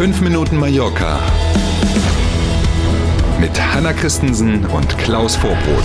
5 Minuten Mallorca mit Hanna Christensen und Klaus Vorbrot.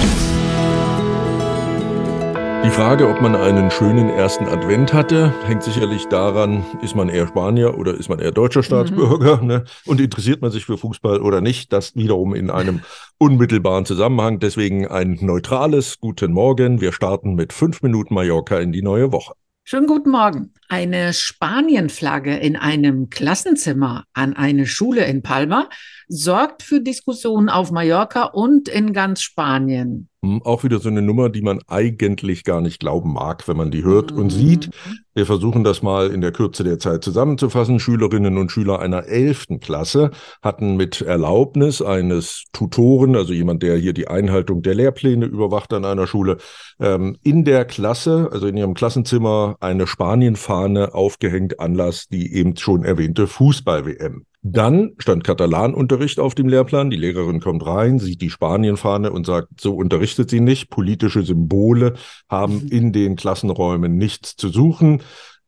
Die Frage, ob man einen schönen ersten Advent hatte, hängt sicherlich daran, ist man eher Spanier oder ist man eher deutscher Staatsbürger mhm. ne? und interessiert man sich für Fußball oder nicht. Das wiederum in einem unmittelbaren Zusammenhang. Deswegen ein neutrales Guten Morgen. Wir starten mit fünf Minuten Mallorca in die neue Woche. Schönen guten Morgen. Eine Spanienflagge in einem Klassenzimmer an eine Schule in Palma sorgt für Diskussionen auf Mallorca und in ganz Spanien. Hm, auch wieder so eine Nummer, die man eigentlich gar nicht glauben mag, wenn man die hört mhm. und sieht. Wir versuchen das mal in der Kürze der Zeit zusammenzufassen. Schülerinnen und Schüler einer elften Klasse hatten mit Erlaubnis eines Tutoren, also jemand, der hier die Einhaltung der Lehrpläne überwacht an einer Schule, ähm, in der Klasse, also in ihrem Klassenzimmer, eine Spanienfahne aufgehängt, Anlass die eben schon erwähnte Fußball-WM. Dann stand Katalanunterricht auf dem Lehrplan. Die Lehrerin kommt rein, sieht die Spanienfahne und sagt, so unterrichtet sie nicht. Politische Symbole haben mhm. in den Klassenräumen nichts zu suchen.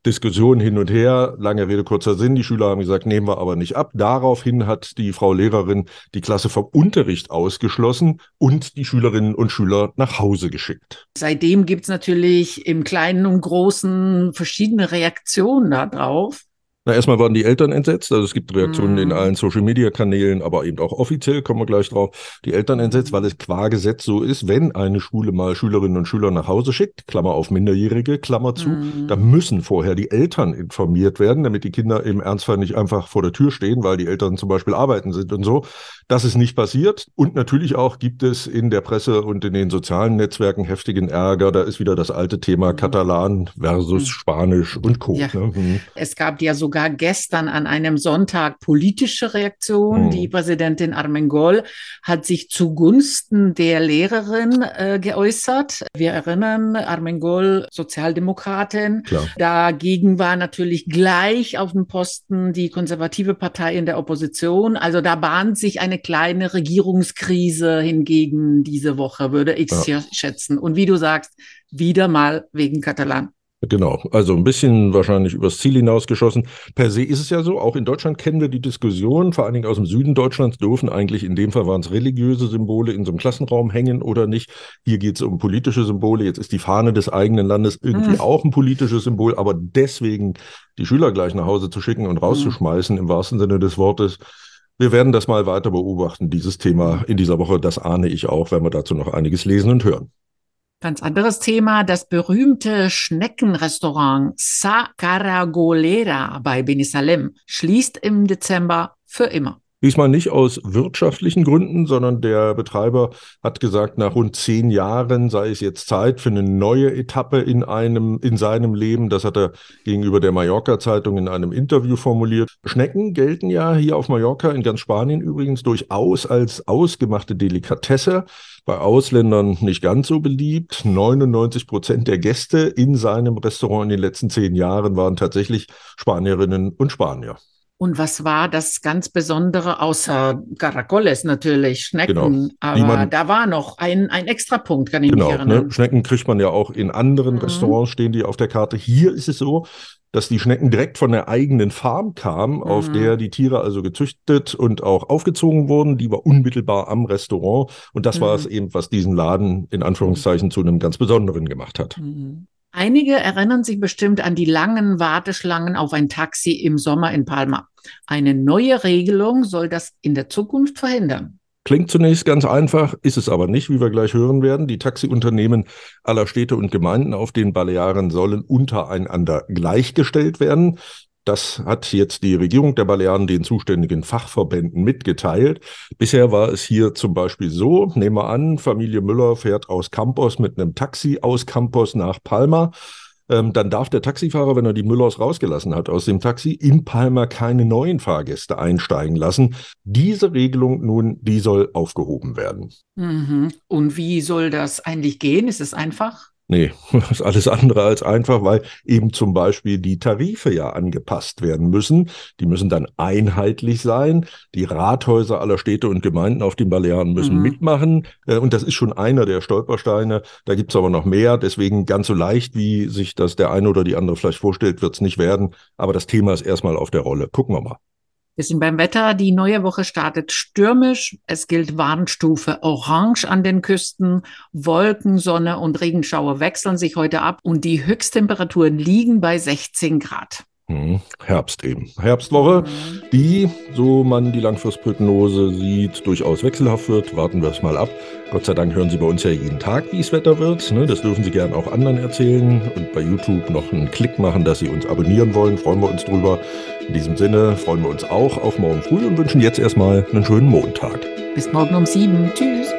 Diskussion hin und her, lange Rede, kurzer Sinn. Die Schüler haben gesagt, nehmen wir aber nicht ab. Daraufhin hat die Frau Lehrerin die Klasse vom Unterricht ausgeschlossen und die Schülerinnen und Schüler nach Hause geschickt. Seitdem gibt es natürlich im Kleinen und Großen verschiedene Reaktionen darauf. Na, erstmal waren die Eltern entsetzt. Also es gibt Reaktionen mm. in mhm. allen Social Media Kanälen, aber eben auch offiziell, kommen wir gleich drauf. Die Eltern entsetzt, weil es qua Gesetz so ist, wenn eine Schule mal Schülerinnen und Schüler nach Hause schickt, Klammer auf Minderjährige, Klammer zu, mm. dann müssen vorher die Eltern informiert werden, damit die Kinder im Ernstfall nicht einfach vor der Tür stehen, weil die Eltern zum Beispiel arbeiten sind und so. Das ist nicht passiert. Und natürlich auch gibt es in der Presse und in den sozialen Netzwerken heftigen Ärger. Da ist wieder das alte Thema mm. Katalan versus mm. Spanisch und Co. Ja. Ne? Mhm. Es gab ja sogar sogar gestern an einem Sonntag politische Reaktion. Mhm. Die Präsidentin Armengol hat sich zugunsten der Lehrerin äh, geäußert. Wir erinnern, Armengol, Sozialdemokratin. Klar. Dagegen war natürlich gleich auf dem Posten die konservative Partei in der Opposition. Also da bahnt sich eine kleine Regierungskrise hingegen diese Woche, würde ich ja. schätzen. Und wie du sagst, wieder mal wegen Katalan. Genau, also ein bisschen wahrscheinlich übers Ziel hinausgeschossen. Per se ist es ja so, auch in Deutschland kennen wir die Diskussion, vor allen Dingen aus dem Süden Deutschlands dürfen eigentlich, in dem Fall waren es religiöse Symbole in so einem Klassenraum hängen oder nicht. Hier geht es um politische Symbole. Jetzt ist die Fahne des eigenen Landes irgendwie mhm. auch ein politisches Symbol, aber deswegen die Schüler gleich nach Hause zu schicken und rauszuschmeißen, mhm. im wahrsten Sinne des Wortes, wir werden das mal weiter beobachten, dieses Thema in dieser Woche. Das ahne ich auch, wenn wir dazu noch einiges lesen und hören. Ganz anderes Thema, das berühmte Schneckenrestaurant Sa Caragolera bei Benisalem schließt im Dezember für immer. Diesmal nicht aus wirtschaftlichen Gründen, sondern der Betreiber hat gesagt, nach rund zehn Jahren sei es jetzt Zeit für eine neue Etappe in einem, in seinem Leben. Das hat er gegenüber der Mallorca-Zeitung in einem Interview formuliert. Schnecken gelten ja hier auf Mallorca, in ganz Spanien übrigens, durchaus als ausgemachte Delikatesse. Bei Ausländern nicht ganz so beliebt. 99 Prozent der Gäste in seinem Restaurant in den letzten zehn Jahren waren tatsächlich Spanierinnen und Spanier. Und was war das ganz Besondere, außer Caracoles natürlich, Schnecken, genau. aber man, da war noch ein, ein extra Punkt, kann ich genau, mich erinnern. Ne? Schnecken kriegt man ja auch in anderen mhm. Restaurants, stehen die auf der Karte. Hier ist es so, dass die Schnecken direkt von der eigenen Farm kamen, mhm. auf der die Tiere also gezüchtet und auch aufgezogen wurden. Die war unmittelbar am Restaurant. Und das mhm. war es eben, was diesen Laden in Anführungszeichen zu einem ganz besonderen gemacht hat. Einige erinnern sich bestimmt an die langen Warteschlangen auf ein Taxi im Sommer in Palma. Eine neue Regelung soll das in der Zukunft verhindern. Klingt zunächst ganz einfach, ist es aber nicht, wie wir gleich hören werden. Die Taxiunternehmen aller Städte und Gemeinden auf den Balearen sollen untereinander gleichgestellt werden. Das hat jetzt die Regierung der Balearen den zuständigen Fachverbänden mitgeteilt. Bisher war es hier zum Beispiel so, nehmen wir an, Familie Müller fährt aus Campos mit einem Taxi aus Campos nach Palma. Ähm, dann darf der Taxifahrer, wenn er die Müllers rausgelassen hat aus dem Taxi, in Palma keine neuen Fahrgäste einsteigen lassen. Diese Regelung nun, die soll aufgehoben werden. Mhm. Und wie soll das eigentlich gehen? Ist es einfach? Nee, das ist alles andere als einfach, weil eben zum Beispiel die Tarife ja angepasst werden müssen. Die müssen dann einheitlich sein. Die Rathäuser aller Städte und Gemeinden auf den Balearen müssen mhm. mitmachen. Äh, und das ist schon einer der Stolpersteine. Da gibt's aber noch mehr. Deswegen ganz so leicht, wie sich das der eine oder die andere vielleicht vorstellt, wird's nicht werden. Aber das Thema ist erstmal auf der Rolle. Gucken wir mal. Wir sind beim Wetter. Die neue Woche startet stürmisch. Es gilt Warnstufe Orange an den Küsten. Wolken, Sonne und Regenschauer wechseln sich heute ab und die Höchsttemperaturen liegen bei 16 Grad. Hm, Herbst eben. Herbstwoche, die, so man die Langfristprognose sieht, durchaus wechselhaft wird. Warten wir es mal ab. Gott sei Dank hören Sie bei uns ja jeden Tag, wie es Wetter wird. Ne? Das dürfen Sie gerne auch anderen erzählen und bei YouTube noch einen Klick machen, dass Sie uns abonnieren wollen. Freuen wir uns drüber. In diesem Sinne freuen wir uns auch auf morgen früh und wünschen jetzt erstmal einen schönen Montag. Bis morgen um sieben. Tschüss.